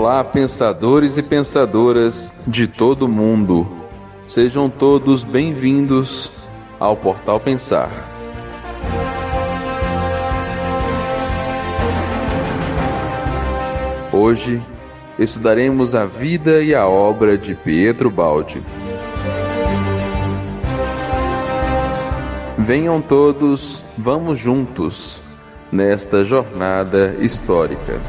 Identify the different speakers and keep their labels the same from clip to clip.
Speaker 1: Olá, pensadores e pensadoras de todo mundo. Sejam todos bem-vindos ao Portal Pensar. Hoje estudaremos a vida e a obra de Pietro Baldi. Venham todos, vamos juntos nesta jornada histórica.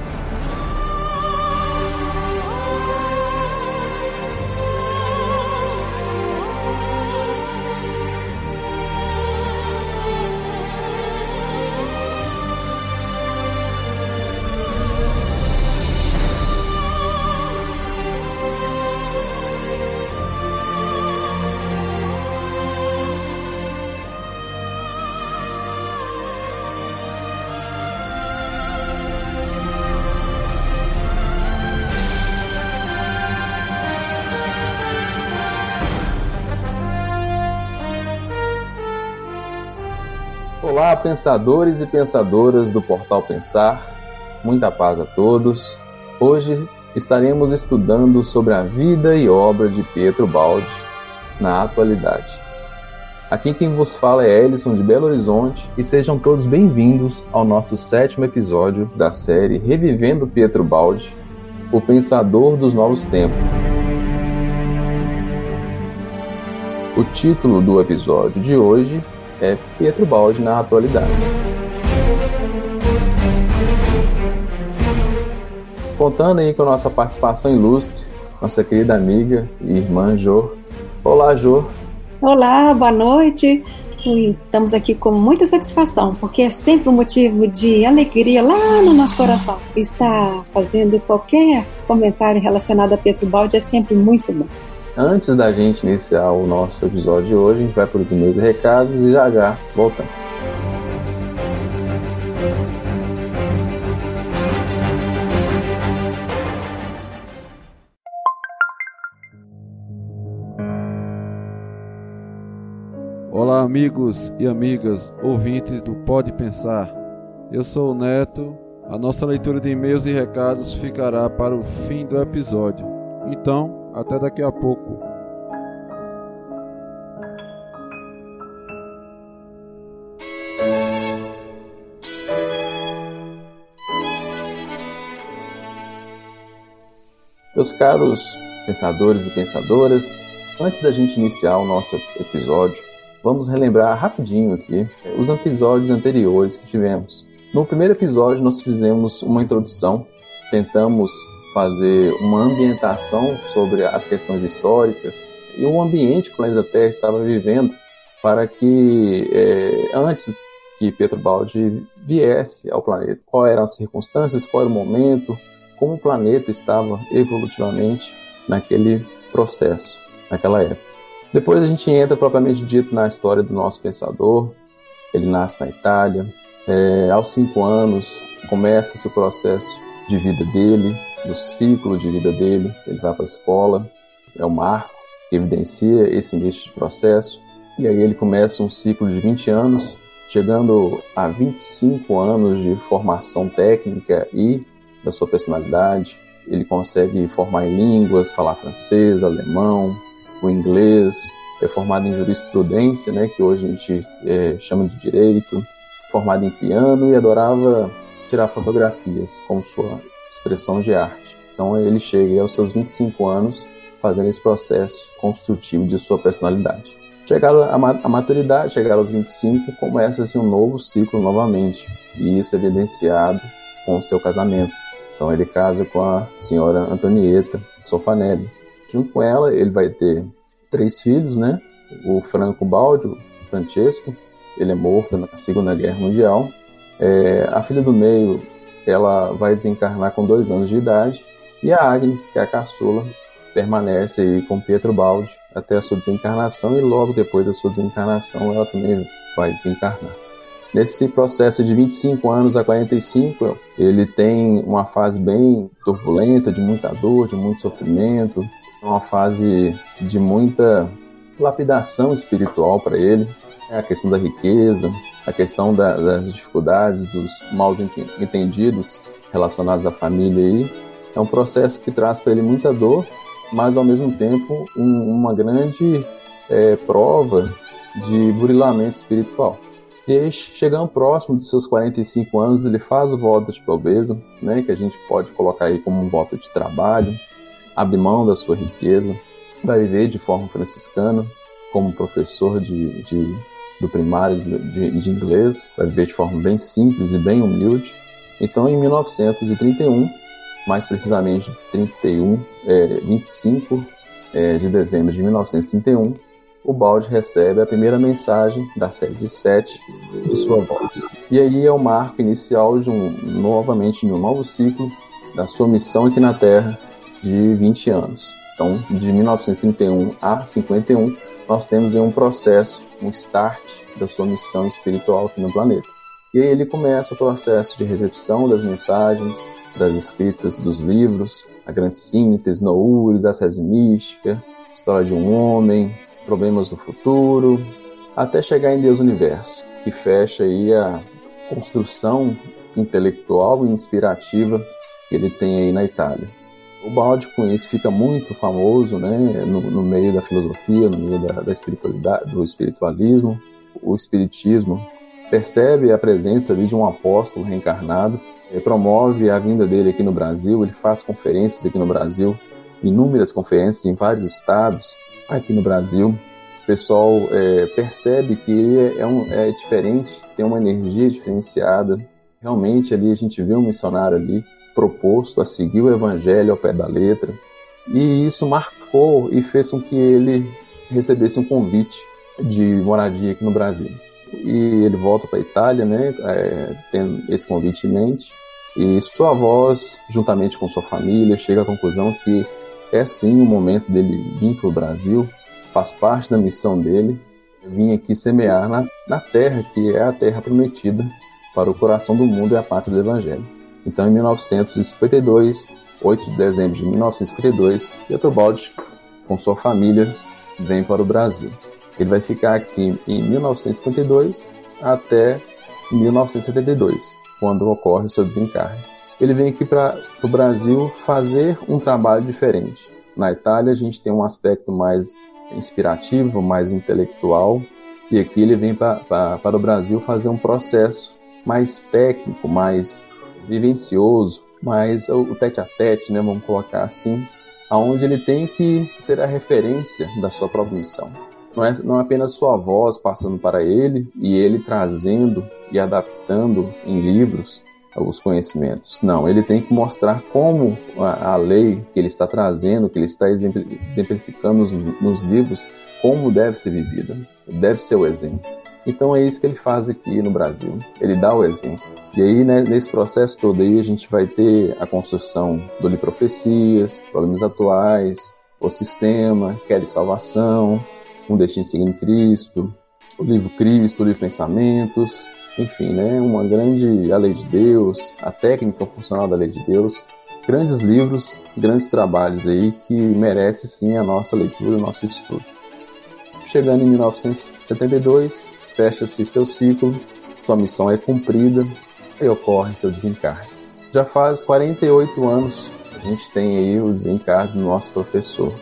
Speaker 1: Pensadores e pensadoras do Portal Pensar. Muita paz a todos. Hoje estaremos estudando sobre a vida e obra de Pietro Baldi na atualidade. Aqui quem vos fala é Ellison de Belo Horizonte e sejam todos bem-vindos ao nosso sétimo episódio da série Revivendo Pietro Baldi, o pensador dos novos tempos. O título do episódio de hoje é Pietro Baldi na atualidade. Contando aí com a nossa participação ilustre, nossa querida amiga e irmã Jô. Olá, Jô.
Speaker 2: Olá, boa noite. Estamos aqui com muita satisfação, porque é sempre um motivo de alegria lá no nosso coração. Estar fazendo qualquer comentário relacionado a Pietro Baldi é sempre muito bom.
Speaker 1: Antes da gente iniciar o nosso episódio de hoje, a gente vai para os e-mails e recados e já já voltamos.
Speaker 3: Olá, amigos e amigas, ouvintes do Pode Pensar. Eu sou o Neto. A nossa leitura de e-mails e recados ficará para o fim do episódio. Então, até daqui a pouco.
Speaker 1: Meus caros pensadores e pensadoras, antes da gente iniciar o nosso episódio, vamos relembrar rapidinho aqui os episódios anteriores que tivemos. No primeiro episódio, nós fizemos uma introdução, tentamos fazer uma ambientação sobre as questões históricas e o ambiente que o planeta Terra estava vivendo para que é, antes que Pietro Baldi viesse ao planeta, quais eram as circunstâncias, qual era o momento, como o planeta estava evolutivamente naquele processo, naquela época. Depois a gente entra propriamente dito na história do nosso pensador. Ele nasce na Itália. É, aos cinco anos começa-se o processo de vida dele, do ciclo de vida dele. Ele vai para a escola, é o marco que evidencia esse início de processo. E aí ele começa um ciclo de 20 anos, chegando a 25 anos de formação técnica e da sua personalidade. Ele consegue formar em línguas, falar francês, alemão, o inglês. É formado em jurisprudência, né, que hoje a gente é, chama de direito. Formado em piano e adorava tirar fotografias como sua expressão de arte. Então ele chega aos seus 25 anos fazendo esse processo construtivo de sua personalidade. Chegaram à maturidade, chegaram aos 25, começa-se um novo ciclo novamente. E isso é evidenciado com o seu casamento. Então ele casa com a senhora Antonieta Sofanelli. Junto com ela, ele vai ter três filhos, né? O Franco Baldi, o Francesco, ele é morto na Segunda Guerra Mundial. É, a filha do meio, ela vai desencarnar com dois anos de idade. E a Agnes, que é a caçula, permanece aí com Pietro Baldi até a sua desencarnação e logo depois da sua desencarnação ela também vai desencarnar. Nesse processo de 25 anos a 45, ele tem uma fase bem turbulenta, de muita dor, de muito sofrimento, uma fase de muita lapidação espiritual para ele. É a questão da riqueza, a questão da, das dificuldades, dos mal entendidos relacionados à família aí. É um processo que traz para ele muita dor, mas ao mesmo tempo um, uma grande é, prova de burilamento espiritual. E aí, chegando próximo dos seus 45 anos, ele faz o voto de pobreza, né, que a gente pode colocar aí como um voto de trabalho, abre mão da sua riqueza, vai viver de forma franciscana, como professor de, de do primário de, de, inglês, vai viver de forma bem simples e bem humilde. Então, em 1931, mais precisamente 31, é, 25 é, de dezembro de 1931, o Balde recebe a primeira mensagem da série de sete de sua voz. E aí é o marco inicial de um novamente de um novo ciclo da sua missão aqui na Terra de 20 anos. Então, de 1931 a 51, nós temos um processo, um start da sua missão espiritual aqui no planeta. E aí ele começa o processo de recepção das mensagens, das escritas dos livros, a grande síntese, Noures, a Reza Mística, História de um Homem, problemas do futuro, até chegar em Deus Universo, que fecha aí a construção intelectual e inspirativa que ele tem aí na Itália. O Balde com isso fica muito famoso, né, no, no meio da filosofia, no meio da, da, espiritualidade, do espiritualismo. O espiritismo percebe a presença ali de um apóstolo reencarnado, promove a vinda dele aqui no Brasil, ele faz conferências aqui no Brasil, inúmeras conferências em vários estados, aqui no Brasil, o pessoal é, percebe que ele é, um, é diferente, tem uma energia diferenciada. Realmente ali a gente vê um missionário ali proposto a seguir o evangelho ao pé da letra. E isso marcou e fez com que ele recebesse um convite de moradia aqui no Brasil. E ele volta para a Itália, né, é, tendo esse convite em mente. E sua voz, juntamente com sua família, chega à conclusão que é sim o momento dele vir para o Brasil, faz parte da missão dele, vir aqui semear na, na terra que é a terra prometida para o coração do mundo e a pátria do Evangelho. Então, em 1952, 8 de dezembro de 1952, Pietro Baldi, com sua família, vem para o Brasil. Ele vai ficar aqui em 1952 até 1972, quando ocorre o seu desencarne ele vem aqui para o Brasil fazer um trabalho diferente. Na Itália, a gente tem um aspecto mais inspirativo, mais intelectual, e aqui ele vem para o Brasil fazer um processo mais técnico, mais vivencioso, mais o, o tete a tete, né, vamos colocar assim, aonde ele tem que ser a referência da sua própria missão. Não é, não é apenas sua voz passando para ele e ele trazendo e adaptando em livros os conhecimentos. Não, ele tem que mostrar como a, a lei que ele está trazendo, que ele está exemplificando nos, nos livros, como deve ser vivida. Deve ser o exemplo. Então é isso que ele faz aqui no Brasil. Ele dá o exemplo. E aí, né, nesse processo todo aí, a gente vai ter a construção do Profecias, Problemas Atuais, O Sistema, Quer Salvação, Um Destino Seguindo Cristo, o livro Cristo, o livro Pensamentos, enfim, né, uma grande A Lei de Deus, a técnica funcional da Lei de Deus, grandes livros, grandes trabalhos aí que merece sim a nossa leitura, o nosso estudo. Chegando em 1972, fecha-se seu ciclo, sua missão é cumprida e ocorre seu desencarne. Já faz 48 anos a gente tem aí o desencarne do nosso professor.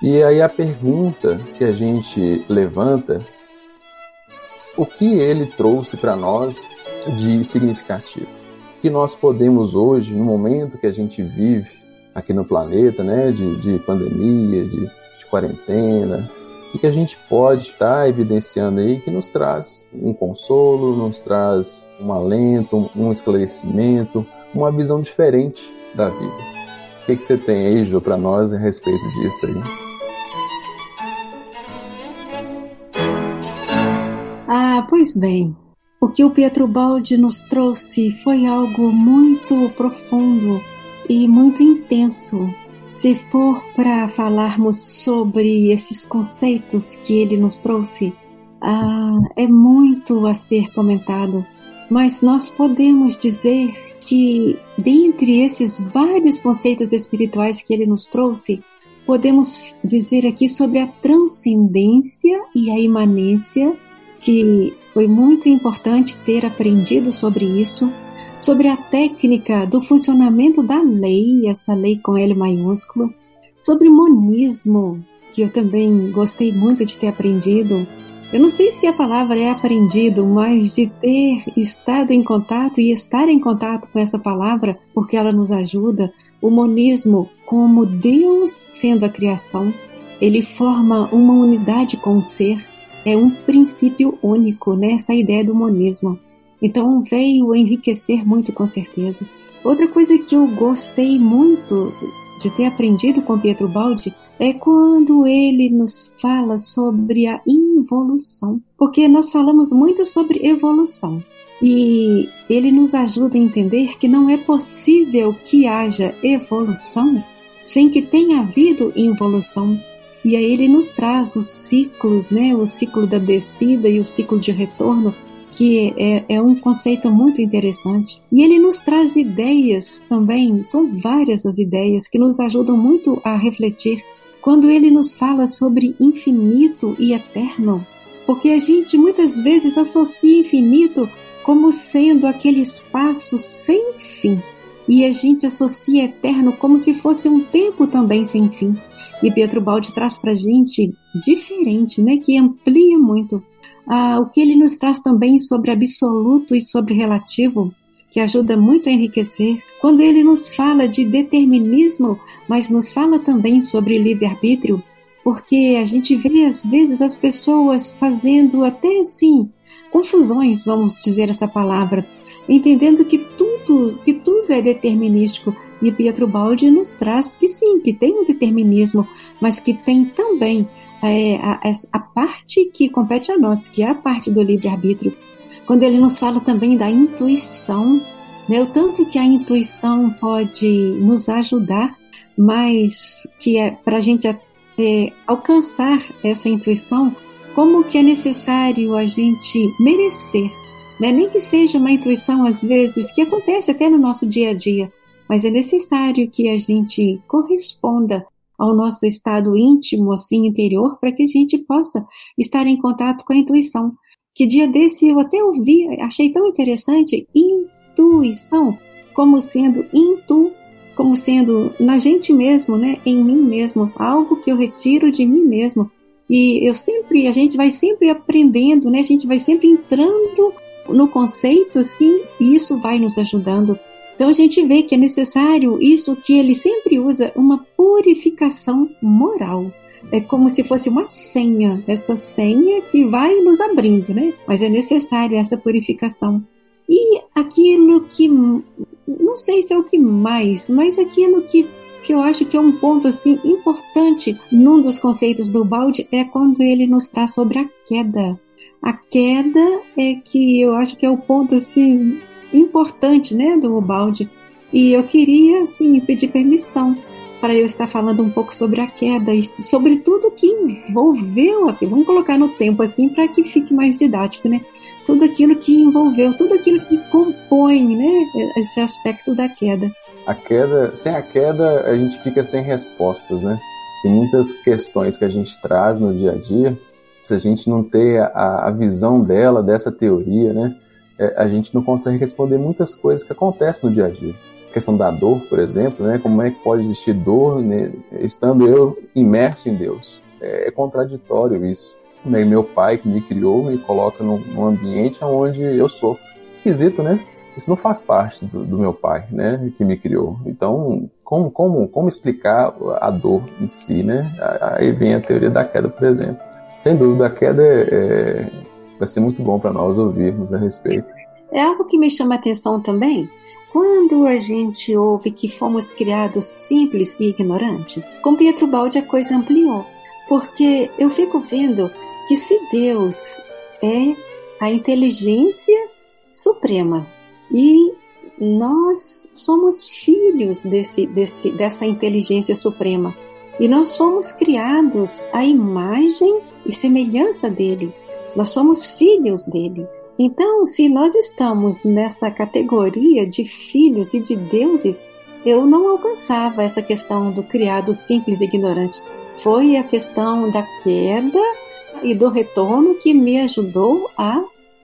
Speaker 1: E aí a pergunta que a gente levanta o que ele trouxe para nós de significativo. Que nós podemos hoje, no momento que a gente vive aqui no planeta, né, de, de pandemia, de, de quarentena, o que a gente pode estar tá evidenciando aí que nos traz um consolo, nos traz um alento, um esclarecimento, uma visão diferente da vida. O que, que você tem aí, Jô, para nós a respeito disso aí?
Speaker 2: Ah, pois bem, o que o Pietro Baldi nos trouxe foi algo muito profundo e muito intenso. Se for para falarmos sobre esses conceitos que ele nos trouxe, ah, é muito a ser comentado, mas nós podemos dizer que, dentre esses vários conceitos espirituais que ele nos trouxe, podemos dizer aqui sobre a transcendência e a imanência que foi muito importante ter aprendido sobre isso, sobre a técnica do funcionamento da lei, essa lei com L maiúsculo, sobre monismo, que eu também gostei muito de ter aprendido. Eu não sei se a palavra é aprendido, mas de ter estado em contato e estar em contato com essa palavra, porque ela nos ajuda. O monismo, como Deus sendo a criação, ele forma uma unidade com o ser, é um princípio único, né? Ideia do monismo. Então veio enriquecer muito com certeza. Outra coisa que eu gostei muito de ter aprendido com Pietro Baldi é quando ele nos fala sobre a involução, porque nós falamos muito sobre evolução. E ele nos ajuda a entender que não é possível que haja evolução sem que tenha havido involução. E aí ele nos traz os ciclos, né? O ciclo da descida e o ciclo de retorno, que é, é, um conceito muito interessante. E ele nos traz ideias também, são várias as ideias que nos ajudam muito a refletir. Quando ele nos fala sobre infinito e eterno, porque a gente muitas vezes associa infinito como sendo aquele espaço sem fim. E a gente associa eterno como se fosse um tempo também sem fim. E Pietro Baldi traz para gente diferente, né? Que amplia muito ah, o que ele nos traz também sobre absoluto e sobre relativo, que ajuda muito a enriquecer. Quando ele nos fala de determinismo, mas nos fala também sobre livre-arbítrio, porque a gente vê às vezes as pessoas fazendo até assim confusões, vamos dizer essa palavra, entendendo que tudo, que tudo é determinístico. E Pietro Baldi nos traz que sim, que tem um determinismo, mas que tem também é, a, a parte que compete a nós, que é a parte do livre-arbítrio. Quando ele nos fala também da intuição, né, o tanto que a intuição pode nos ajudar, mas que é para a gente é, alcançar essa intuição, como que é necessário a gente merecer né? Nem que seja uma intuição, às vezes, que acontece até no nosso dia a dia, mas é necessário que a gente corresponda ao nosso estado íntimo, assim, interior, para que a gente possa estar em contato com a intuição. Que dia desse eu até ouvi, achei tão interessante, intuição, como sendo intu, como sendo na gente mesmo, né, em mim mesmo, algo que eu retiro de mim mesmo. E eu sempre, a gente vai sempre aprendendo, né, a gente vai sempre entrando no conceito, sim, isso vai nos ajudando. Então a gente vê que é necessário isso que ele sempre usa, uma purificação moral. É como se fosse uma senha, essa senha que vai nos abrindo, né? Mas é necessário essa purificação. E aquilo que, não sei se é o que mais, mas aquilo que, que eu acho que é um ponto assim importante num dos conceitos do balde é quando ele nos traz sobre a queda. A queda é que eu acho que é o ponto assim importante, né, do balde. E eu queria assim pedir permissão para eu estar falando um pouco sobre a queda e sobre tudo que envolveu. Vamos colocar no tempo assim para que fique mais didático, né? Tudo aquilo que envolveu, tudo aquilo que compõe, né, esse aspecto da queda.
Speaker 1: A queda, sem a queda, a gente fica sem respostas, né? Tem muitas questões que a gente traz no dia a dia se a gente não ter a, a visão dela, dessa teoria, né, é, a gente não consegue responder muitas coisas que acontecem no dia a dia. A questão da dor, por exemplo, né, como é que pode existir dor né, estando eu imerso em Deus? É, é contraditório isso. Meu pai que me criou me coloca num, ambiente onde eu sofro. Esquisito, né? Isso não faz parte do, do, meu pai, né, que me criou. Então, como, como, como explicar a dor em si, né? Aí vem a teoria da queda, por exemplo. Sem dúvida, a queda é, é, vai ser muito bom para nós ouvirmos a respeito.
Speaker 2: É algo que me chama a atenção também. Quando a gente ouve que fomos criados simples e ignorantes, com Pietro Baldi a coisa ampliou. Porque eu fico vendo que se Deus é a inteligência suprema e nós somos filhos desse, desse, dessa inteligência suprema e nós somos criados à imagem e semelhança dele. Nós somos filhos dele. Então, se nós estamos nessa categoria de filhos e de deuses, eu não alcançava essa questão do criado simples e ignorante. Foi a questão da queda e do retorno que me ajudou a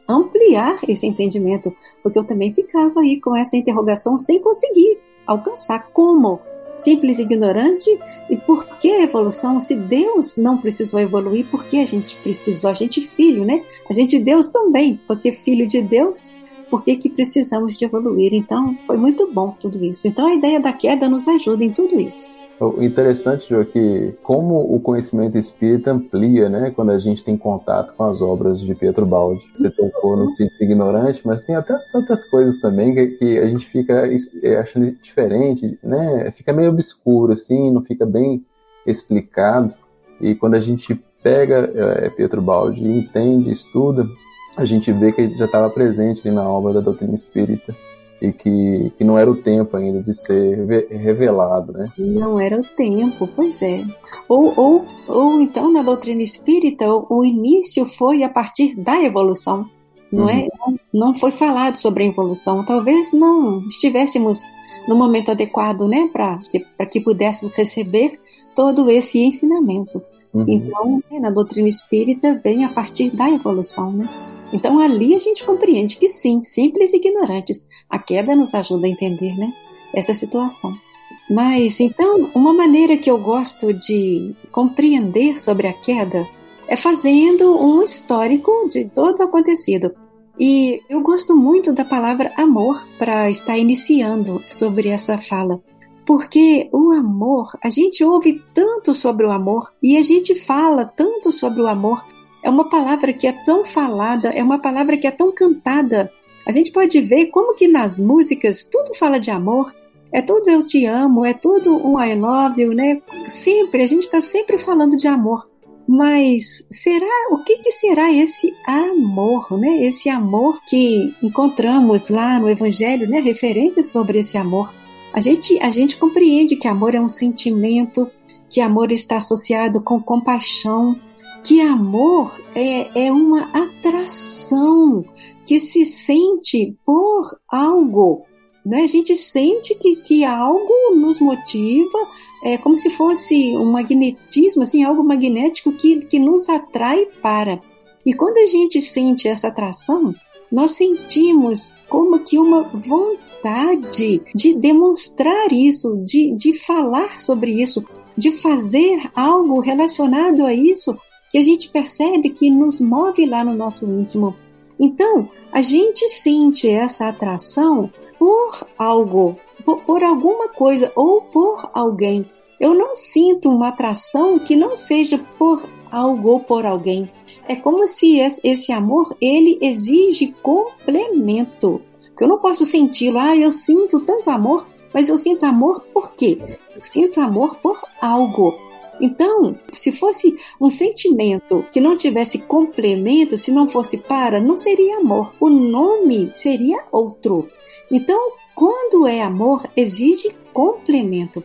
Speaker 2: ampliar esse entendimento, porque eu também ficava aí com essa interrogação sem conseguir alcançar como simples e ignorante. E por que evolução? Se Deus não precisou evoluir, por que a gente precisou? A gente filho, né? A gente Deus também, porque filho de Deus, por que, que precisamos de evoluir? Então, foi muito bom tudo isso. Então, a ideia da queda nos ajuda em tudo isso.
Speaker 1: O interessante, João, é que como o conhecimento espírita amplia, né, quando a gente tem contato com as obras de Pietro Baldi. Você tocou no Simples Ignorante, mas tem até tantas coisas também que, que, a gente fica é, achando diferente, né, fica meio obscuro, assim, não fica bem explicado. E quando a gente pega é, Pietro Baldi e entende, estuda, a gente vê que já estava presente ali na obra da doutrina espírita e que, que não era o tempo ainda de ser revelado, né?
Speaker 2: Não era o tempo, pois é. Ou, ou, ou então na doutrina espírita o, início foi a partir da evolução, não é? uhum. é? Não foi falado sobre a evolução. Talvez não estivéssemos no momento adequado, né, para que, que pudéssemos receber todo esse ensinamento. Uhum. Então, né, na doutrina espírita vem a partir da evolução, né? Então ali a gente compreende que sim, simples e ignorantes, a queda nos ajuda a entender, né? Essa situação. Mas então, uma maneira que eu gosto de compreender sobre a queda é fazendo um histórico de todo o acontecido. E eu gosto muito da palavra amor para estar iniciando sobre essa fala. Porque o amor, a gente ouve tanto sobre o amor e a gente fala tanto sobre o amor, é uma palavra que é tão falada, é uma palavra que é tão cantada. A gente pode ver como que nas músicas tudo fala de amor, é tudo eu te amo, é tudo um I love you, né? Sempre, a gente está sempre falando de amor. Mas será, o que, que será esse amor, né? Esse amor que encontramos lá no Evangelho, né? Referências sobre esse amor. A gente, a gente compreende que amor é um sentimento, que amor está associado com compaixão, que amor é, é uma atração que se sente por algo. Né? A gente sente que, que algo nos motiva, é como se fosse um magnetismo, assim, algo magnético que, que nos atrai para. E quando a gente sente essa atração, nós sentimos como que uma vontade de demonstrar isso, de, de falar sobre isso, de fazer algo relacionado a isso, que a gente percebe que nos move lá no nosso íntimo. Então, a gente sente essa atração por algo, por, por alguma coisa ou por alguém. Eu não sinto uma atração que não seja por algo ou por alguém. É como se esse amor ele exige complemento. Eu não posso senti-lo, ah, eu sinto tanto amor, mas eu sinto amor por quê? Eu sinto amor por algo. Então, se fosse um sentimento que não tivesse complemento, se não fosse para, não seria amor. O nome seria outro. Então, quando é amor, exige complemento.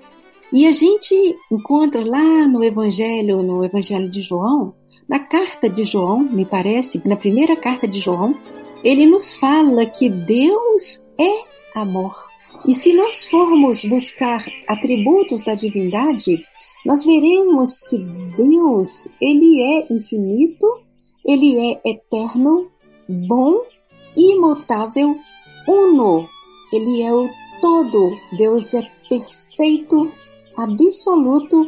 Speaker 2: E a gente encontra lá no Evangelho, no Evangelho de João, na carta de João, me parece, na primeira carta de João, ele nos fala que Deus é amor. E se nós formos buscar atributos da divindade, nós veremos que Deus, ele é infinito, ele é eterno, bom, imutável, uno. Ele é o todo. Deus é perfeito, absoluto,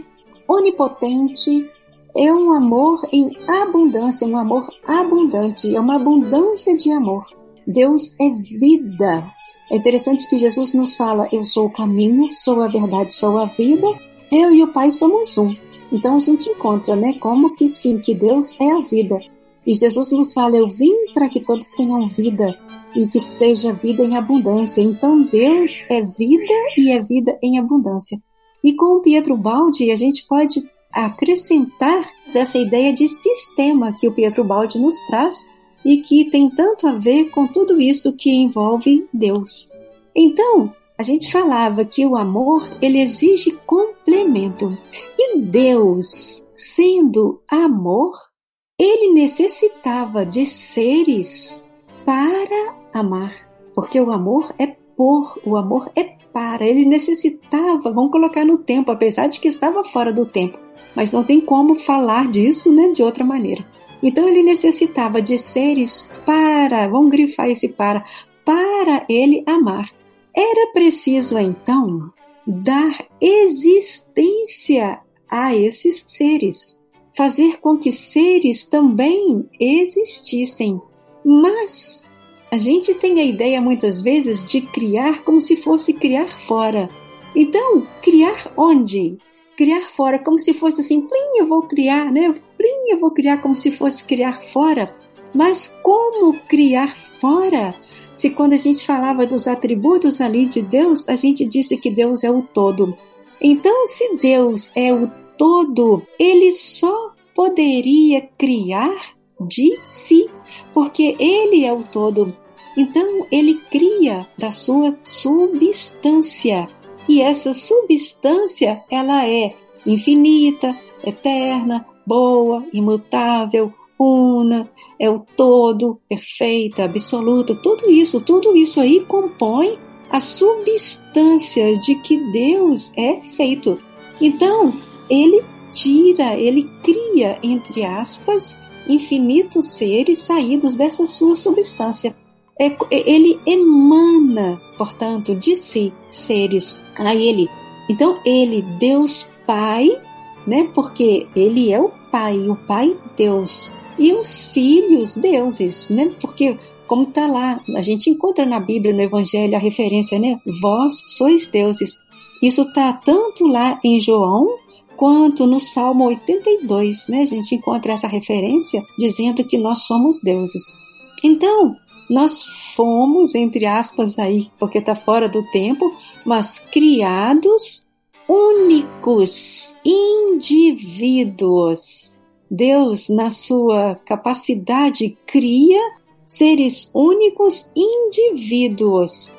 Speaker 2: onipotente. É um amor em abundância, um amor abundante, é uma abundância de amor. Deus é vida. É interessante que Jesus nos fala: Eu sou o caminho, sou a verdade, sou a vida eu e o Pai somos um. Então a gente encontra, né, como que sim, que Deus é a vida. E Jesus nos fala: Eu vim para que todos tenham vida e que seja vida em abundância. Então Deus é vida e é vida em abundância. E com o Pietro Baldi, a gente pode acrescentar essa ideia de sistema que o Pietro Baldi nos traz e que tem tanto a ver com tudo isso que envolve Deus. Então, a gente falava que o amor ele exige complemento. E Deus, sendo amor, ele necessitava de seres para amar, porque o amor é por, o amor é para. Ele necessitava, vamos colocar no tempo, apesar de que estava fora do tempo, mas não tem como falar disso, né, de outra maneira. Então ele necessitava de seres para, vamos grifar esse para, para ele amar. Era preciso então dar existência a esses seres, fazer com que seres também existissem. Mas a gente tem a ideia muitas vezes de criar como se fosse criar fora. Então, criar onde? Criar fora, como se fosse assim, plim, eu vou criar, né? Plim, eu vou criar como se fosse criar fora. Mas como criar fora? Se quando a gente falava dos atributos ali de Deus, a gente disse que Deus é o todo. Então, se Deus é o todo, ele só poderia criar de si, porque ele é o todo. Então ele cria da sua substância. E essa substância, ela é infinita, eterna, boa, imutável, una, é o todo, perfeita, absoluta, tudo isso, tudo isso aí compõe a substância de que Deus é feito. Então, ele tira, ele cria, entre aspas, infinitos seres saídos dessa sua substância. É, ele emana, portanto, de si seres a ele. Então, ele, Deus Pai, né? Porque ele é o Pai, o Pai Deus. E os filhos deuses, né? Porque como está lá, a gente encontra na Bíblia, no Evangelho, a referência, né? Vós sois deuses. Isso está tanto lá em João quanto no Salmo 82, né? A gente encontra essa referência dizendo que nós somos deuses. Então, nós fomos, entre aspas, aí, porque está fora do tempo, mas criados únicos, indivíduos. Deus, na sua capacidade, cria seres únicos indivíduos,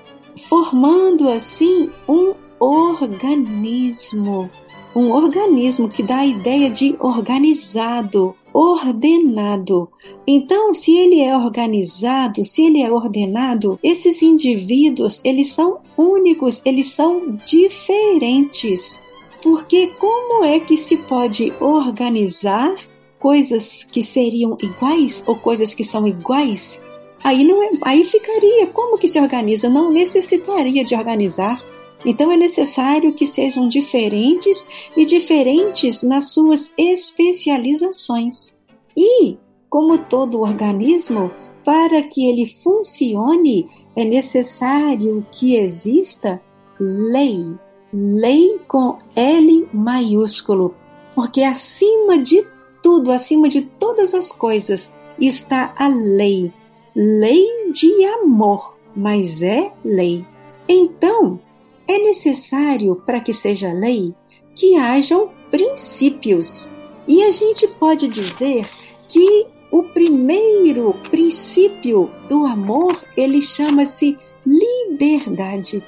Speaker 2: formando assim um organismo um organismo que dá a ideia de organizado, ordenado. Então, se ele é organizado, se ele é ordenado, esses indivíduos, eles são únicos, eles são diferentes. Porque como é que se pode organizar coisas que seriam iguais ou coisas que são iguais? Aí não é, aí ficaria como que se organiza? Não necessitaria de organizar. Então é necessário que sejam diferentes e diferentes nas suas especializações. E, como todo organismo, para que ele funcione, é necessário que exista lei. Lei com L maiúsculo, porque acima de tudo, acima de todas as coisas, está a lei. Lei de amor, mas é lei. Então, é necessário, para que seja lei, que hajam princípios. E a gente pode dizer que o primeiro princípio do amor, ele chama-se liberdade.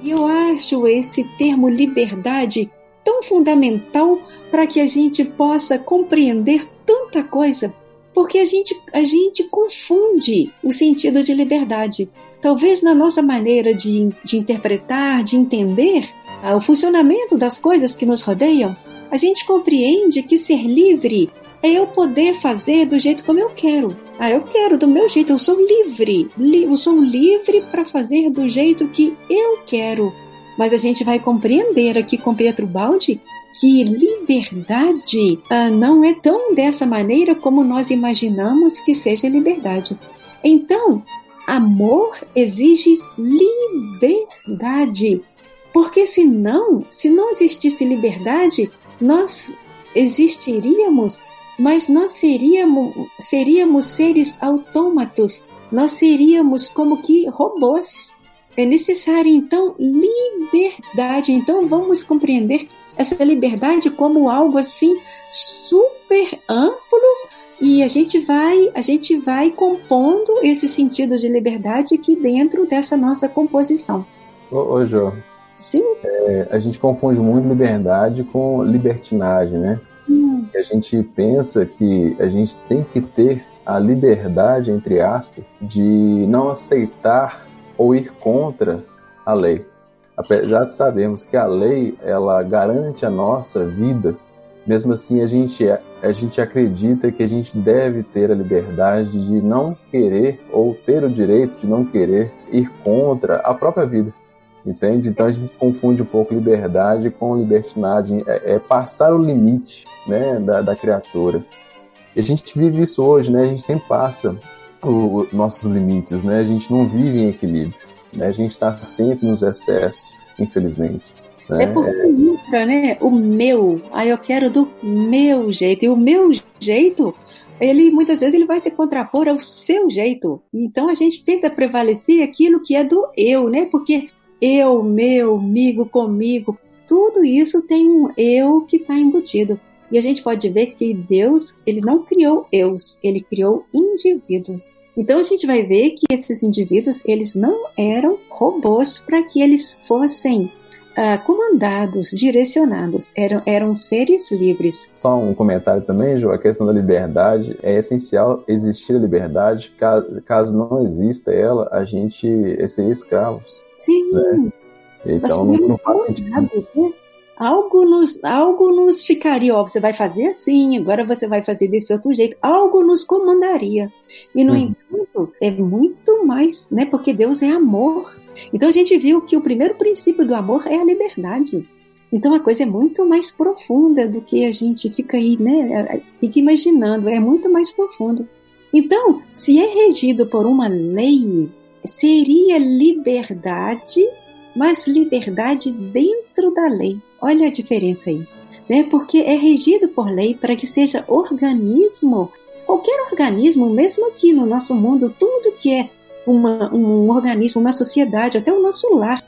Speaker 2: E eu acho esse termo liberdade tão fundamental para que a gente possa compreender tanta coisa, porque a gente, a gente confunde o sentido de liberdade. Talvez na nossa maneira de, de interpretar, de entender ah, o funcionamento das coisas que nos rodeiam, a gente compreende que ser livre é eu poder fazer do jeito como eu quero. Ah, eu quero do meu jeito, eu sou livre. Li eu sou livre para fazer do jeito que eu quero. Mas a gente vai compreender aqui com Pietro Baldi que liberdade ah, não é tão dessa maneira como nós imaginamos que seja liberdade. Então, Amor exige liberdade. Porque senão, se não existisse liberdade, nós existiríamos, mas nós seríamos, seríamos seres autômatos, nós seríamos como que robôs. É necessário então liberdade. Então vamos compreender essa liberdade como algo assim super amplo e a gente vai, a gente vai compondo esse sentido de liberdade aqui dentro dessa nossa composição.
Speaker 1: Ô, ô Jô.
Speaker 2: Sim.
Speaker 1: É, a gente confunde muito liberdade com libertinagem, né? Hum. A gente pensa que a gente tem que ter a liberdade, entre aspas, de não aceitar ou ir contra a lei. Apesar de sabermos que a lei ela garante a nossa vida mesmo assim a gente, a gente acredita que a gente deve ter a liberdade de não querer ou ter o direito de não querer ir contra a própria vida. Entende? Então a gente confunde um pouco liberdade com libertinagem, é, é passar o limite né, da, da criatura. E a gente vive isso hoje, né? A gente sempre passa os nossos limites, né? A gente não vive em equilíbrio, né? A gente está sempre nos excessos, infelizmente.
Speaker 2: Né? É porque entra, né? O meu, aí eu quero do meu jeito, e o meu jeito ele muitas vezes ele vai se contrapor ao seu jeito. Então a gente tenta prevalecer aquilo que é do eu, né? Porque eu, meu, migo, comigo, tudo isso tem um eu que está embutido. E a gente pode ver que Deus, ele não criou eus, ele criou indivíduos. Então a gente vai ver que esses indivíduos, eles não eram robôs para que eles fossem uh, comandados, direcionados, eram, eram seres livres.
Speaker 1: Só um comentário também, João, a questão da liberdade, é essencial existir a liberdade, caso, caso não exista ela, a gente seria escravos.
Speaker 2: Sim. Né?
Speaker 1: Então não, não faz sentido. Né?
Speaker 2: Algo nos, algo nos ficaria, ó, você vai fazer assim, agora você vai fazer desse outro jeito, algo nos comandaria. E no uhum. entanto, é muito mais, né? Porque Deus é amor. Então a gente viu que o primeiro princípio do amor é a liberdade. Então a coisa é muito mais profunda do que a gente fica aí, né? Fica imaginando, é muito mais profundo. Então, se é regido por uma lei, seria liberdade, mas liberdade dentro da lei. Olha a diferença aí. Né? Porque é regido por lei para que seja organismo, qualquer organismo, mesmo aqui no nosso mundo, tudo que é uma, um organismo, uma sociedade, até o nosso lar,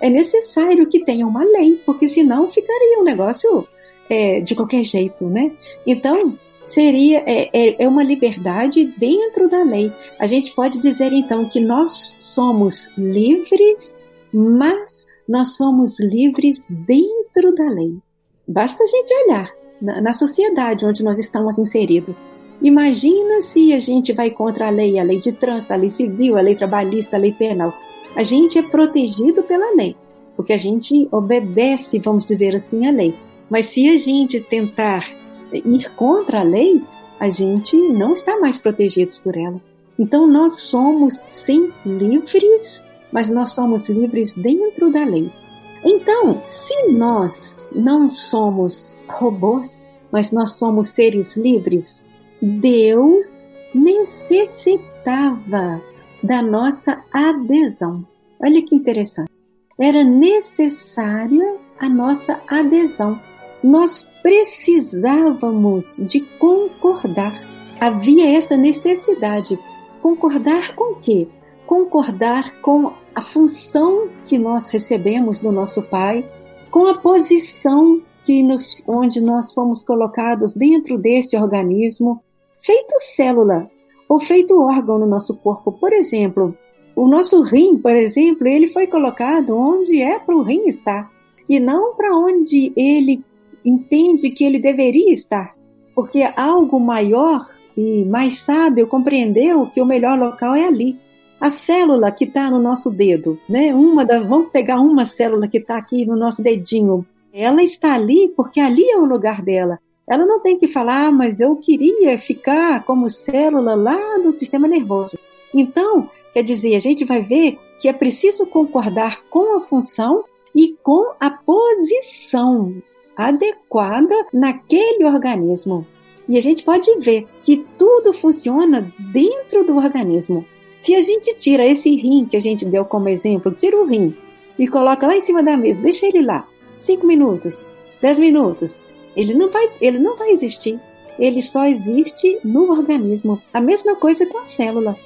Speaker 2: é necessário que tenha uma lei, porque senão ficaria um negócio é, de qualquer jeito, né? Então, seria é, é, é, uma liberdade dentro da lei. A gente pode dizer então que nós somos livres, mas nós somos livres dentro da lei. Basta a gente olhar na, na sociedade onde nós estamos inseridos. Imagina se a gente vai contra a lei, a lei de trânsito, a lei civil, a lei trabalhista, a lei penal. A gente é protegido pela lei, porque a gente obedece, vamos dizer assim, a lei. Mas se a gente tentar ir contra a lei, a gente não está mais protegido por ela. Então nós somos sim livres mas nós somos livres dentro da lei. Então, se nós não somos robôs, mas nós somos seres livres, Deus necessitava da nossa adesão. Olha que interessante. Era necessária a nossa adesão. Nós precisávamos de concordar. Havia essa necessidade. Concordar com o quê? Concordar com a função que nós recebemos do nosso Pai, com a posição que nos, onde nós fomos colocados dentro deste organismo, feito célula ou feito órgão no nosso corpo. Por exemplo, o nosso rim, por exemplo, ele foi colocado onde é para o rim estar e não para onde ele entende que ele deveria estar, porque algo maior e mais sábio compreendeu que o melhor local é ali. A célula que está no nosso dedo, né? Uma das, vamos pegar uma célula que está aqui no nosso dedinho. Ela está ali porque ali é o lugar dela. Ela não tem que falar, ah, mas eu queria ficar como célula lá do sistema nervoso. Então, quer dizer, a gente vai ver que é preciso concordar com a função e com a posição adequada naquele organismo. E a gente pode ver que tudo funciona dentro do organismo. Se a gente tira esse rim que a gente deu como exemplo, tira o rim e coloca lá em cima da mesa, deixa ele lá, cinco minutos, dez minutos, ele não vai, ele não vai existir. Ele só existe no organismo. A mesma coisa com a célula.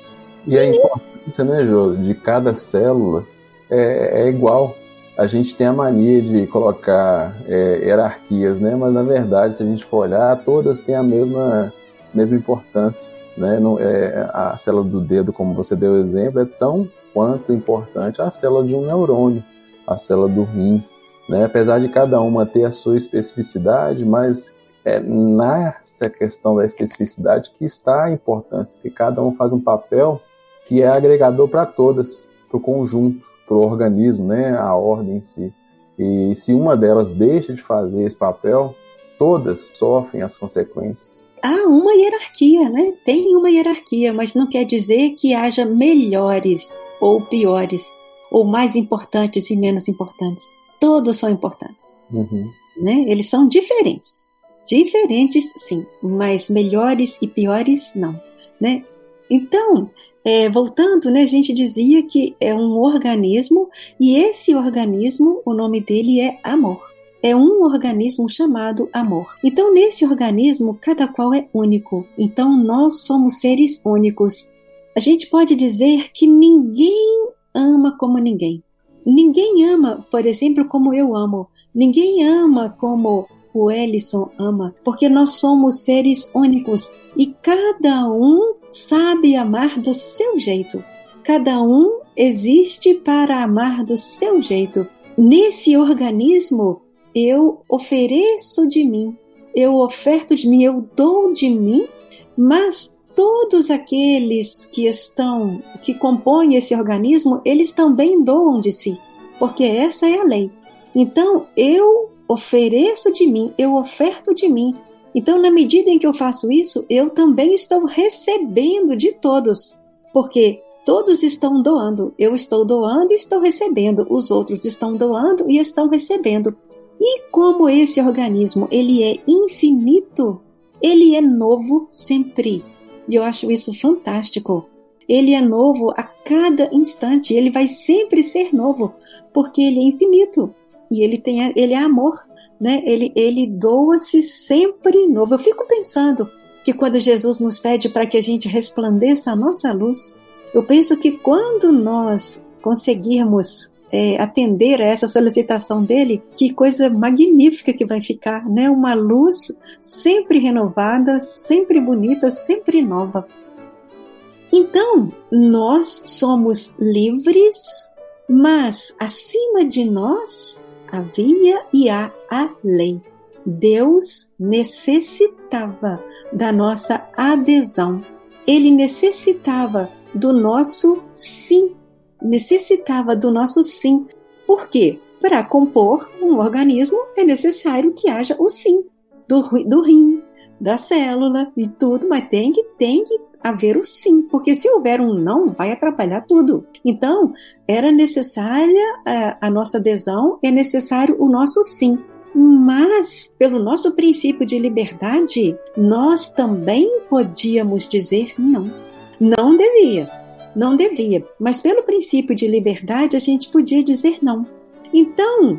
Speaker 1: E a importância, né, Jô, de cada célula é, é, igual. A gente tem a mania de colocar é, hierarquias, né? Mas na verdade, se a gente for olhar, todas têm a mesma, mesma importância. Né? Não, é, a célula do dedo, como você deu exemplo, é tão quanto importante a célula de um neurônio, a célula do rim. Né? Apesar de cada uma ter a sua especificidade, mas é nessa questão da especificidade que está a importância, que cada um faz um papel que é agregador para todas, para o conjunto, para o organismo, né? a ordem em si. E se uma delas deixa de fazer esse papel, todas sofrem as consequências?
Speaker 2: Há uma hierarquia, né? Tem uma hierarquia, mas não quer dizer que haja melhores ou piores, ou mais importantes e menos importantes. Todos são importantes.
Speaker 1: Uhum.
Speaker 2: Né? Eles são diferentes. Diferentes, sim, mas melhores e piores, não. Né? Então, é, voltando, né, a gente dizia que é um organismo e esse organismo, o nome dele é amor. É um organismo chamado amor. Então, nesse organismo, cada qual é único. Então, nós somos seres únicos. A gente pode dizer que ninguém ama como ninguém. Ninguém ama, por exemplo, como eu amo. Ninguém ama como o Ellison ama, porque nós somos seres únicos e cada um sabe amar do seu jeito. Cada um existe para amar do seu jeito. Nesse organismo, eu ofereço de mim, eu oferto de mim, eu dou de mim, mas todos aqueles que estão, que compõem esse organismo, eles também doam de si, porque essa é a lei. Então, eu ofereço de mim, eu oferto de mim. Então, na medida em que eu faço isso, eu também estou recebendo de todos, porque todos estão doando. Eu estou doando e estou recebendo. Os outros estão doando e estão recebendo. E como esse organismo ele é infinito, ele é novo sempre. E eu acho isso fantástico. Ele é novo a cada instante, ele vai sempre ser novo, porque ele é infinito e ele tem ele é amor, né? Ele ele doa-se sempre novo. Eu fico pensando que quando Jesus nos pede para que a gente resplandeça a nossa luz, eu penso que quando nós conseguirmos é, atender a essa solicitação dele, que coisa magnífica que vai ficar, né? Uma luz sempre renovada, sempre bonita, sempre nova. Então, nós somos livres, mas acima de nós havia e há a lei. Deus necessitava da nossa adesão. Ele necessitava do nosso sim. Necessitava do nosso sim. Por quê? Para compor um organismo é necessário que haja o sim do, do rim, da célula e tudo, mas tem que, tem que haver o sim, porque se houver um não, vai atrapalhar tudo. Então, era necessária a, a nossa adesão, é necessário o nosso sim. Mas, pelo nosso princípio de liberdade, nós também podíamos dizer não. Não devia, não devia. Mas, pelo princípio de liberdade, a gente podia dizer não. Então,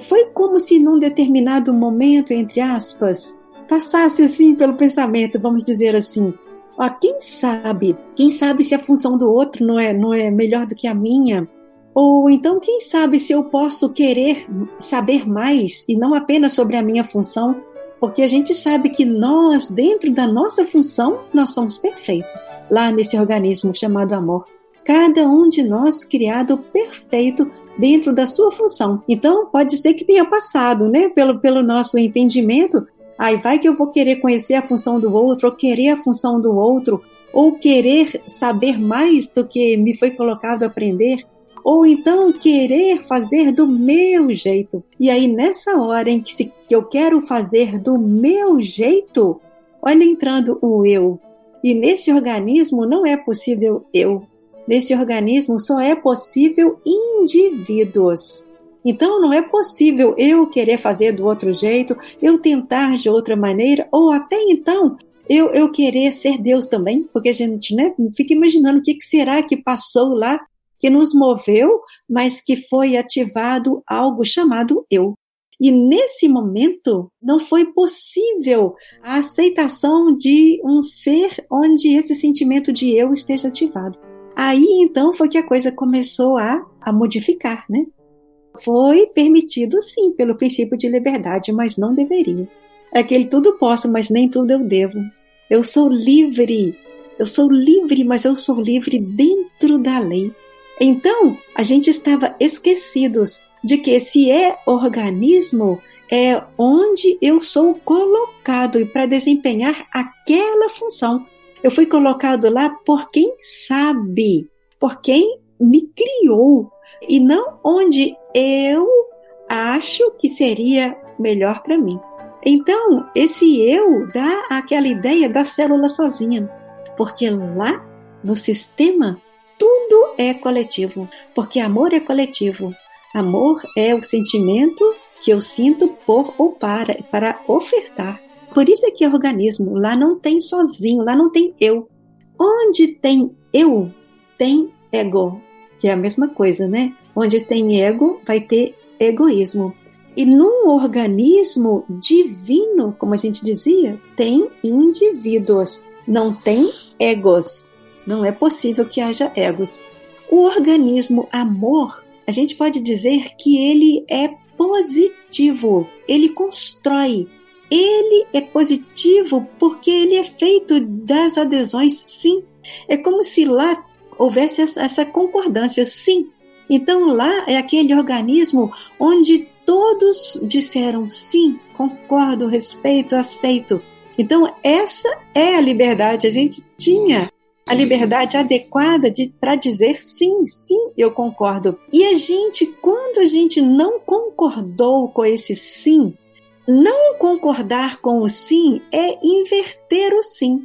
Speaker 2: foi como se num determinado momento, entre aspas, passasse assim pelo pensamento, vamos dizer assim, Ó, quem sabe? Quem sabe se a função do outro não é, não é melhor do que a minha? Ou então, quem sabe se eu posso querer saber mais e não apenas sobre a minha função? Porque a gente sabe que nós, dentro da nossa função, nós somos perfeitos. Lá nesse organismo chamado amor. Cada um de nós criado perfeito dentro da sua função. Então, pode ser que tenha passado, né, pelo, pelo nosso entendimento, Aí vai que eu vou querer conhecer a função do outro, ou querer a função do outro, ou querer saber mais do que me foi colocado aprender, ou então querer fazer do meu jeito. E aí, nessa hora em que, se, que eu quero fazer do meu jeito, olha entrando o eu. E nesse organismo não é possível eu. Nesse organismo só é possível indivíduos. Então não é possível eu querer fazer do outro jeito, eu tentar de outra maneira, ou até então eu, eu querer ser Deus também, porque a gente né, fica imaginando o que, que será que passou lá, que nos moveu, mas que foi ativado algo chamado eu. E nesse momento não foi possível a aceitação de um ser onde esse sentimento de eu esteja ativado. Aí então foi que a coisa começou a, a modificar, né? Foi permitido, sim, pelo princípio de liberdade, mas não deveria. É aquele tudo posso, mas nem tudo eu devo. Eu sou livre. Eu sou livre, mas eu sou livre dentro da lei. Então, a gente estava esquecidos de que se é organismo, é onde eu sou colocado e para desempenhar aquela função. Eu fui colocado lá por quem sabe, por quem me criou, e não onde eu acho que seria melhor para mim. Então, esse eu dá aquela ideia da célula sozinha, porque lá no sistema tudo é coletivo, porque amor é coletivo. Amor é o sentimento que eu sinto por ou para, para ofertar. Por isso é que é organismo, lá não tem sozinho, lá não tem eu. Onde tem eu, tem ego, que é a mesma coisa, né? Onde tem ego, vai ter egoísmo. E num organismo divino, como a gente dizia, tem indivíduos, não tem egos. Não é possível que haja egos. O organismo amor, a gente pode dizer que ele é positivo, ele constrói. Ele é positivo porque ele é feito das adesões, sim. É como se lá houvesse essa concordância, sim. Então lá é aquele organismo onde todos disseram sim, concordo, respeito, aceito. Então essa é a liberdade. A gente tinha a liberdade adequada para dizer sim, sim, eu concordo. E a gente, quando a gente não concordou com esse sim, não concordar com o sim é inverter o sim.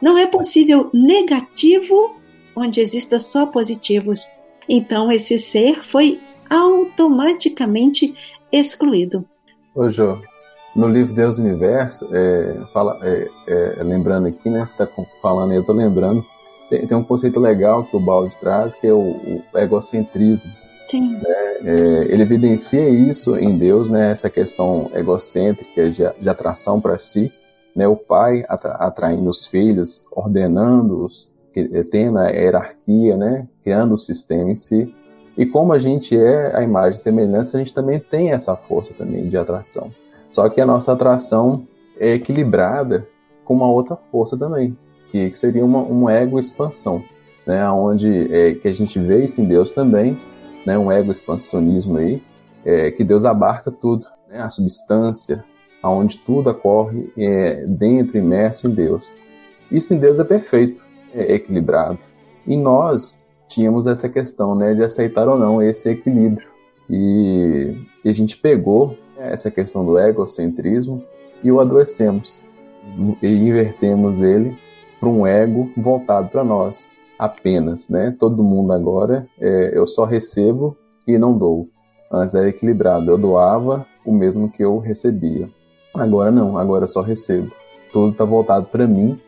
Speaker 2: Não é possível negativo onde exista só positivos. Então esse ser foi automaticamente excluído.
Speaker 1: Ô Jô, no livro Deus e Universo, é, fala, é, é, lembrando aqui, né, você está falando, eu estou lembrando, tem, tem, um conceito legal que o Balde traz, que é o, o egocentrismo.
Speaker 2: Sim.
Speaker 1: Né? É, ele evidencia isso em Deus, né, essa questão egocêntrica de, de atração para si, né, o pai atra, atraindo os filhos, ordenando-os, eh, tendo a hierarquia, né, criando o sistema em si. E como a gente é a imagem e semelhança, a gente também tem essa força também de atração. Só que a nossa atração é equilibrada com uma outra força também, que, seria uma, um ego expansão, né, onde é, que a gente vê isso em Deus também, né, um ego expansionismo aí, é, que Deus abarca tudo, né, a substância, aonde tudo ocorre é, dentro, imerso em Deus. Isso em Deus é perfeito, é equilibrado. E nós tínhamos essa questão né, de aceitar ou não esse equilíbrio. E, e a gente pegou essa questão do egocentrismo e o adoecemos. E invertemos ele para um ego voltado para nós apenas, né? Todo mundo agora é, eu só recebo e não dou. Antes era equilibrado, eu doava o mesmo que eu recebia. Agora não, agora eu só recebo. Tudo está voltado para mim.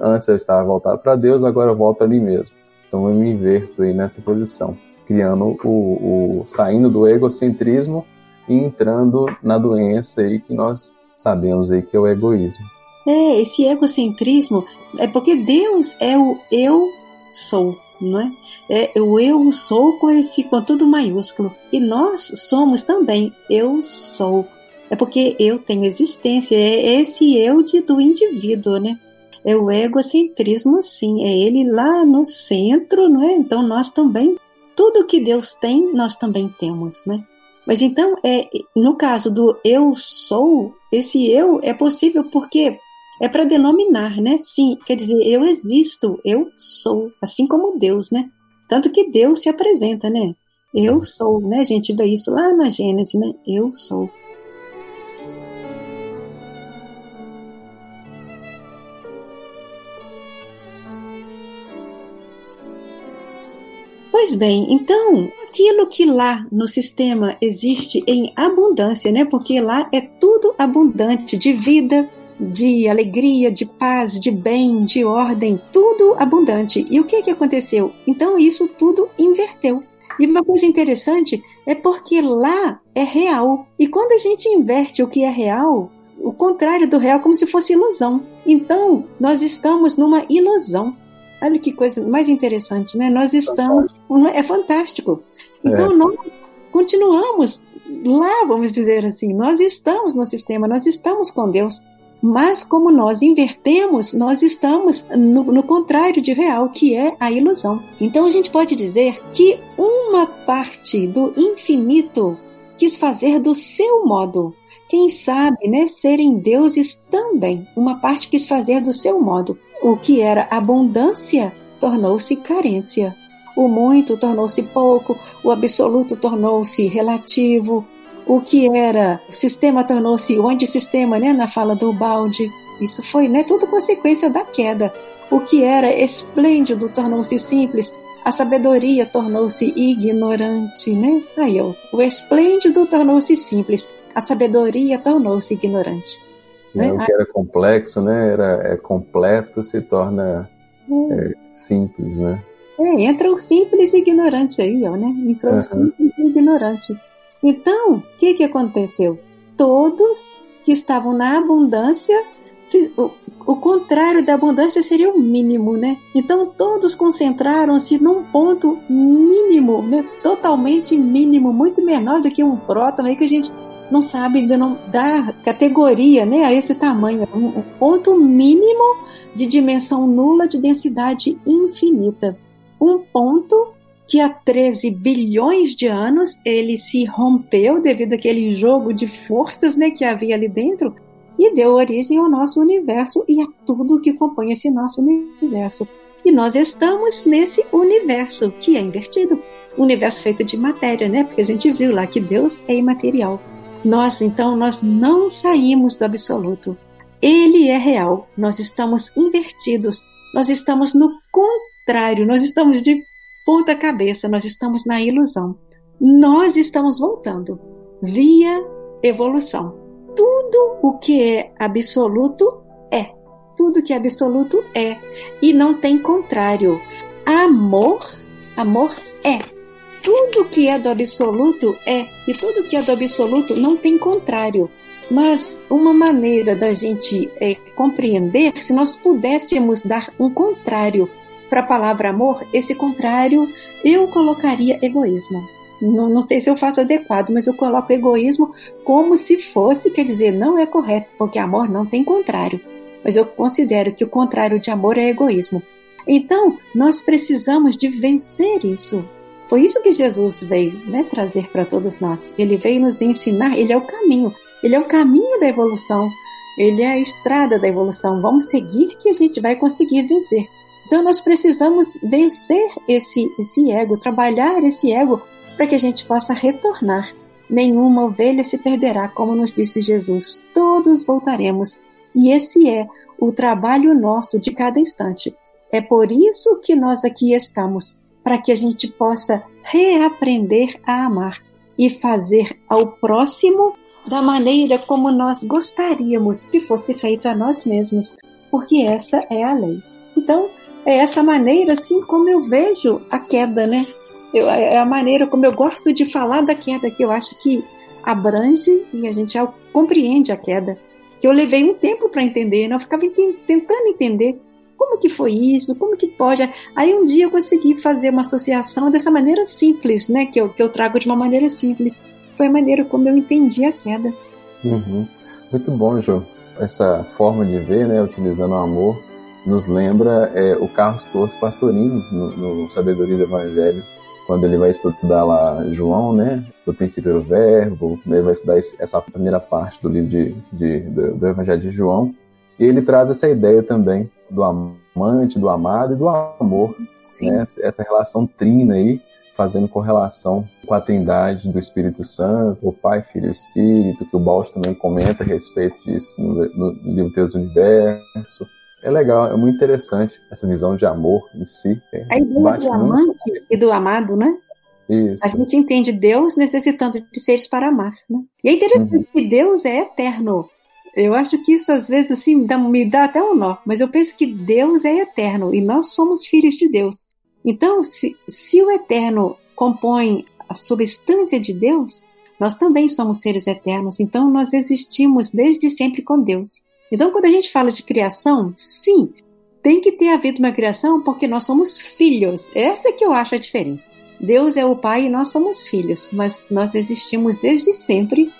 Speaker 1: Antes eu estava voltado para Deus, agora eu volto ali mesmo. Então eu me inverto aí nessa posição, criando o, o saindo do egocentrismo e entrando na doença aí que nós sabemos aí que é o egoísmo.
Speaker 2: É, esse egocentrismo é porque Deus é o eu sou, não é? É o eu sou com esse com tudo maiúsculo e nós somos também eu sou. É porque eu tenho existência, é esse eu de, do indivíduo, né? é o egocentrismo, sim, é ele lá no centro, não é? Então nós também, tudo que Deus tem, nós também temos, né? Mas então, é, no caso do eu sou, esse eu é possível porque é para denominar, né? Sim, quer dizer, eu existo, eu sou, assim como Deus, né? Tanto que Deus se apresenta, né? Eu sou, né? A gente vê isso lá na Gênesis, né? Eu sou. Pois bem, então, aquilo que lá no sistema existe em abundância, né? Porque lá é tudo abundante de vida, de alegria, de paz, de bem, de ordem, tudo abundante. E o que que aconteceu? Então isso tudo inverteu. E uma coisa interessante é porque lá é real. E quando a gente inverte o que é real, o contrário do real, como se fosse ilusão. Então, nós estamos numa ilusão. Olha que coisa mais interessante, né? Nós estamos. É fantástico. Então, é. nós continuamos lá, vamos dizer assim. Nós estamos no sistema, nós estamos com Deus. Mas, como nós invertemos, nós estamos no, no contrário de real, que é a ilusão. Então, a gente pode dizer que uma parte do infinito quis fazer do seu modo. Quem sabe, né, serem deuses também. Uma parte quis fazer do seu modo. O que era abundância tornou-se carência. O muito tornou-se pouco, o absoluto tornou-se relativo. O que era o sistema tornou-se o antissistema, né, na fala do balde. Isso foi, né, tudo consequência da queda. O que era esplêndido tornou-se simples, a sabedoria tornou-se ignorante, né? Aí, ó, o esplêndido tornou-se simples, a sabedoria tornou-se ignorante.
Speaker 1: Né? O que era complexo, né? Era é completo, se torna é. É, simples, né?
Speaker 2: É, entra o simples e ignorante aí, ó, né? Entra uhum. o simples e ignorante. Então, o que, que aconteceu? Todos que estavam na abundância, o, contrário da abundância seria o mínimo, né? Então, todos concentraram-se num ponto mínimo, né? totalmente mínimo, muito menor do que um próton, aí que a gente não sabe ainda não dar categoria né, a esse tamanho. Um ponto mínimo de dimensão nula de densidade infinita. Um ponto que há 13 bilhões de anos ele se rompeu devido àquele jogo de forças né, que havia ali dentro e deu origem ao nosso universo e a tudo que compõe esse nosso universo. E nós estamos nesse universo que é invertido. universo feito de matéria, né? Porque a gente viu lá que Deus é imaterial. Nós, então, nós não saímos do absoluto. Ele é real. Nós estamos invertidos. Nós estamos no contrário. Nós estamos de ponta cabeça, nós estamos na ilusão. Nós estamos voltando via evolução. Tudo o que é absoluto é. Tudo que é absoluto é. E não tem contrário. Amor, amor é. Tudo que é do absoluto é. E tudo que é do absoluto não tem contrário. Mas uma maneira da gente é, compreender, se nós pudéssemos dar um contrário para a palavra amor, esse contrário eu colocaria egoísmo. Não, não sei se eu faço adequado, mas eu coloco egoísmo como se fosse, quer dizer, não é correto, porque amor não tem contrário. Mas eu considero que o contrário de amor é egoísmo. Então, nós precisamos de vencer isso. Foi isso que Jesus veio né, trazer para todos nós. Ele veio nos ensinar, ele é o caminho. Ele é o caminho da evolução. Ele é a estrada da evolução. Vamos seguir que a gente vai conseguir vencer. Então nós precisamos vencer esse, esse ego, trabalhar esse ego para que a gente possa retornar. Nenhuma ovelha se perderá, como nos disse Jesus. Todos voltaremos. E esse é o trabalho nosso de cada instante. É por isso que nós aqui estamos, para que a gente possa reaprender a amar e fazer ao próximo da maneira como nós gostaríamos que fosse feito a nós mesmos, porque essa é a lei. Então, é essa maneira, assim, como eu vejo a queda, né? Eu, é a maneira como eu gosto de falar da queda, que eu acho que abrange e a gente já compreende a queda. Que eu levei um tempo para entender, né? eu ficava tentando entender como que foi isso, como que pode. Aí um dia eu consegui fazer uma associação dessa maneira simples, né? Que eu, que eu trago de uma maneira simples. Foi a maneira como eu entendi a queda.
Speaker 1: Uhum. Muito bom, João. Essa forma de ver, né? Utilizando o amor nos lembra é, o Carlos Torres Pastorino, no, no, Sabedoria do Evangelho, quando ele vai estudar lá João, né, do princípio do verbo, ele vai estudar essa primeira parte do livro de, de do, do, Evangelho de João, e ele traz essa ideia também do amante, do amado e do amor, né, essa relação trina aí, fazendo correlação com a trindade do Espírito Santo, o Pai, Filho e Espírito, que o Balch também comenta a respeito disso no, no livro Deus Universo, é legal, é muito interessante essa visão de amor em si.
Speaker 2: É, a ideia do amante e do amado, né? Isso. A gente entende Deus necessitando de seres para amar, né? E é interessante uhum. que Deus é eterno. Eu acho que isso às vezes assim dá, me dá até um nó, mas eu penso que Deus é eterno e nós somos filhos de Deus. Então, se, se o eterno compõe a substância de Deus, nós também somos seres eternos. Então, nós existimos desde sempre com Deus. Então, quando a gente fala de criação, sim, tem que ter havido uma criação porque nós somos filhos. Essa é que eu acho a diferença. Deus é o Pai e nós somos filhos, mas nós existimos desde sempre.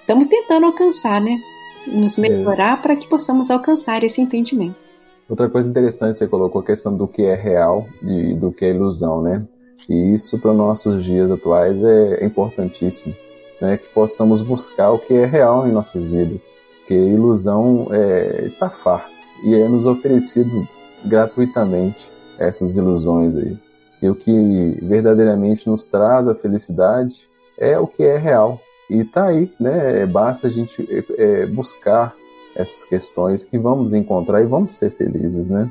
Speaker 2: Estamos tentando alcançar, né? Nos melhorar é. para que possamos alcançar esse entendimento.
Speaker 1: Outra coisa interessante, você colocou a questão do que é real e do que é ilusão, né? E isso para os nossos dias atuais é importantíssimo, né? Que possamos buscar o que é real em nossas vidas porque ilusão é estafar e é nos oferecido gratuitamente essas ilusões aí. E o que verdadeiramente nos traz a felicidade é o que é real, E tá aí, né? Basta a gente é, buscar essas questões que vamos encontrar e vamos ser felizes, né?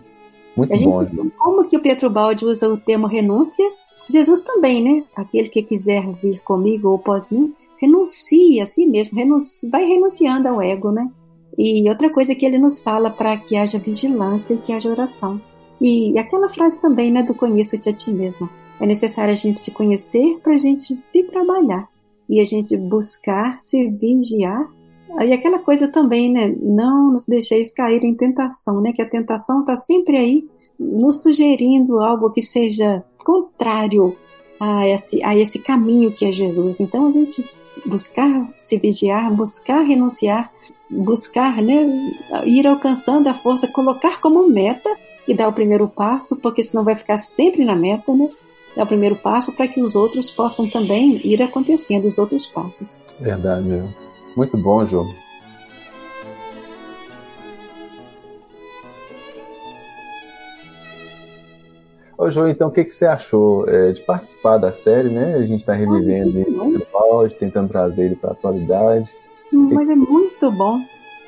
Speaker 1: Muito bom.
Speaker 2: Gente, como que o Pietro Baldi usa o termo renúncia? Jesus também, né? Aquele que quiser vir comigo ou após mim, renuncia a si mesmo, vai renunciando ao ego, né? E outra coisa que ele nos fala para que haja vigilância e que haja oração. E aquela frase também, né, do conheça-te a ti mesmo. É necessário a gente se conhecer para a gente se trabalhar e a gente buscar se vigiar. E aquela coisa também, né, não nos deixeis cair em tentação, né, que a tentação está sempre aí nos sugerindo algo que seja contrário a esse, a esse caminho que é Jesus. Então a gente buscar se vigiar, buscar renunciar, buscar né, ir alcançando a força, colocar como meta e dar o primeiro passo, porque senão vai ficar sempre na meta, né? Dar o primeiro passo para que os outros possam também ir acontecendo os outros passos.
Speaker 1: Verdade, muito bom, João. Ô, João, então o que, que você achou é, de participar da série, né? A gente está revivendo o balde, tentando trazer ele para a atualidade.
Speaker 2: Hum, mas é muito bom,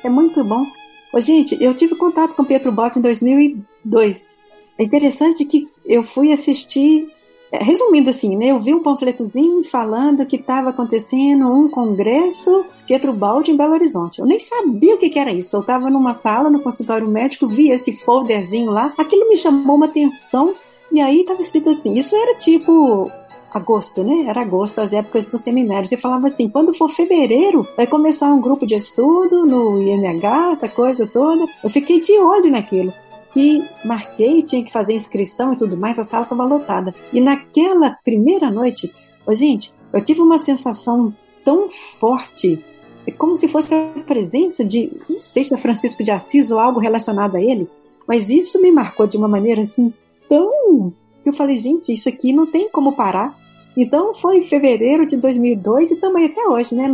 Speaker 2: é muito bom. Ô, gente, eu tive contato com Pietro Botti em 2002. É interessante que eu fui assistir, é, resumindo assim, né? Eu vi um panfletozinho falando que estava acontecendo um congresso Pietro Baldi em Belo Horizonte. Eu nem sabia o que, que era isso. Eu estava numa sala no consultório médico, vi esse folderzinho lá, aquilo me chamou uma atenção e aí estava escrito assim: isso era tipo agosto, né? Era agosto, as épocas do seminário. Você falava assim: quando for fevereiro, vai começar um grupo de estudo no IMH, essa coisa toda. Eu fiquei de olho naquilo. E marquei, tinha que fazer inscrição e tudo mais, a sala estava lotada. E naquela primeira noite, oh, gente, eu tive uma sensação tão forte, é como se fosse a presença de, não sei se é Francisco de Assis ou algo relacionado a ele, mas isso me marcou de uma maneira assim tão. Eu falei, gente, isso aqui não tem como parar. Então foi em fevereiro de 2002 e também até hoje, né?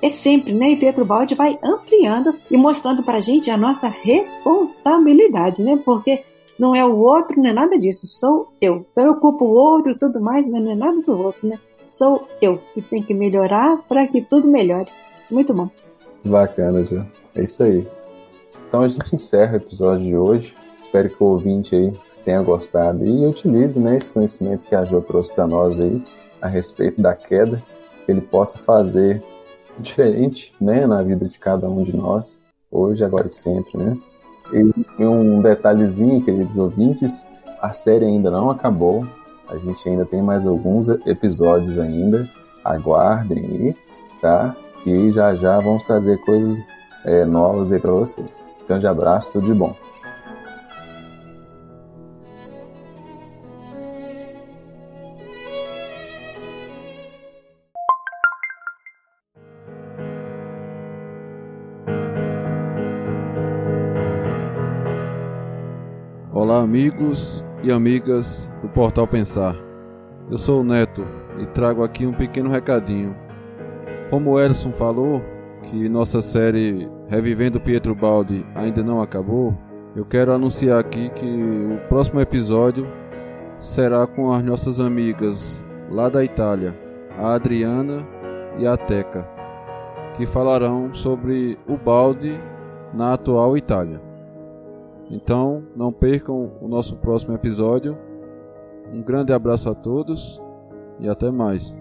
Speaker 2: É sempre, né? E Pedro Baldi vai ampliando e mostrando para a gente a nossa responsabilidade, né? Porque não é o outro, não é nada disso, sou eu. Então eu culpo o outro tudo mais, mas não é nada do outro, né? Sou eu que tem que melhorar para que tudo melhore. Muito bom.
Speaker 1: Bacana, Ju. É isso aí. Então a gente encerra o episódio de hoje. Espero que o ouvinte aí tenha gostado e utilize né, esse conhecimento que a Jo trouxe para nós aí a respeito da queda, que ele possa fazer diferente né, na vida de cada um de nós, hoje, agora e sempre. Né? E um detalhezinho, queridos ouvintes, a série ainda não acabou, a gente ainda tem mais alguns episódios ainda, aguardem aí, tá? Que já já vamos trazer coisas é, novas aí para vocês. Grande abraço, tudo de bom.
Speaker 3: Olá, amigos e amigas do Portal Pensar. Eu sou o Neto e trago aqui um pequeno recadinho. Como o Elson falou, que nossa série Revivendo Pietro Baldi ainda não acabou, eu quero anunciar aqui que o próximo episódio será com as nossas amigas lá da Itália, a Adriana e a Teca, que falarão sobre o balde na atual Itália. Então, não percam o nosso próximo episódio. Um grande abraço a todos e até mais.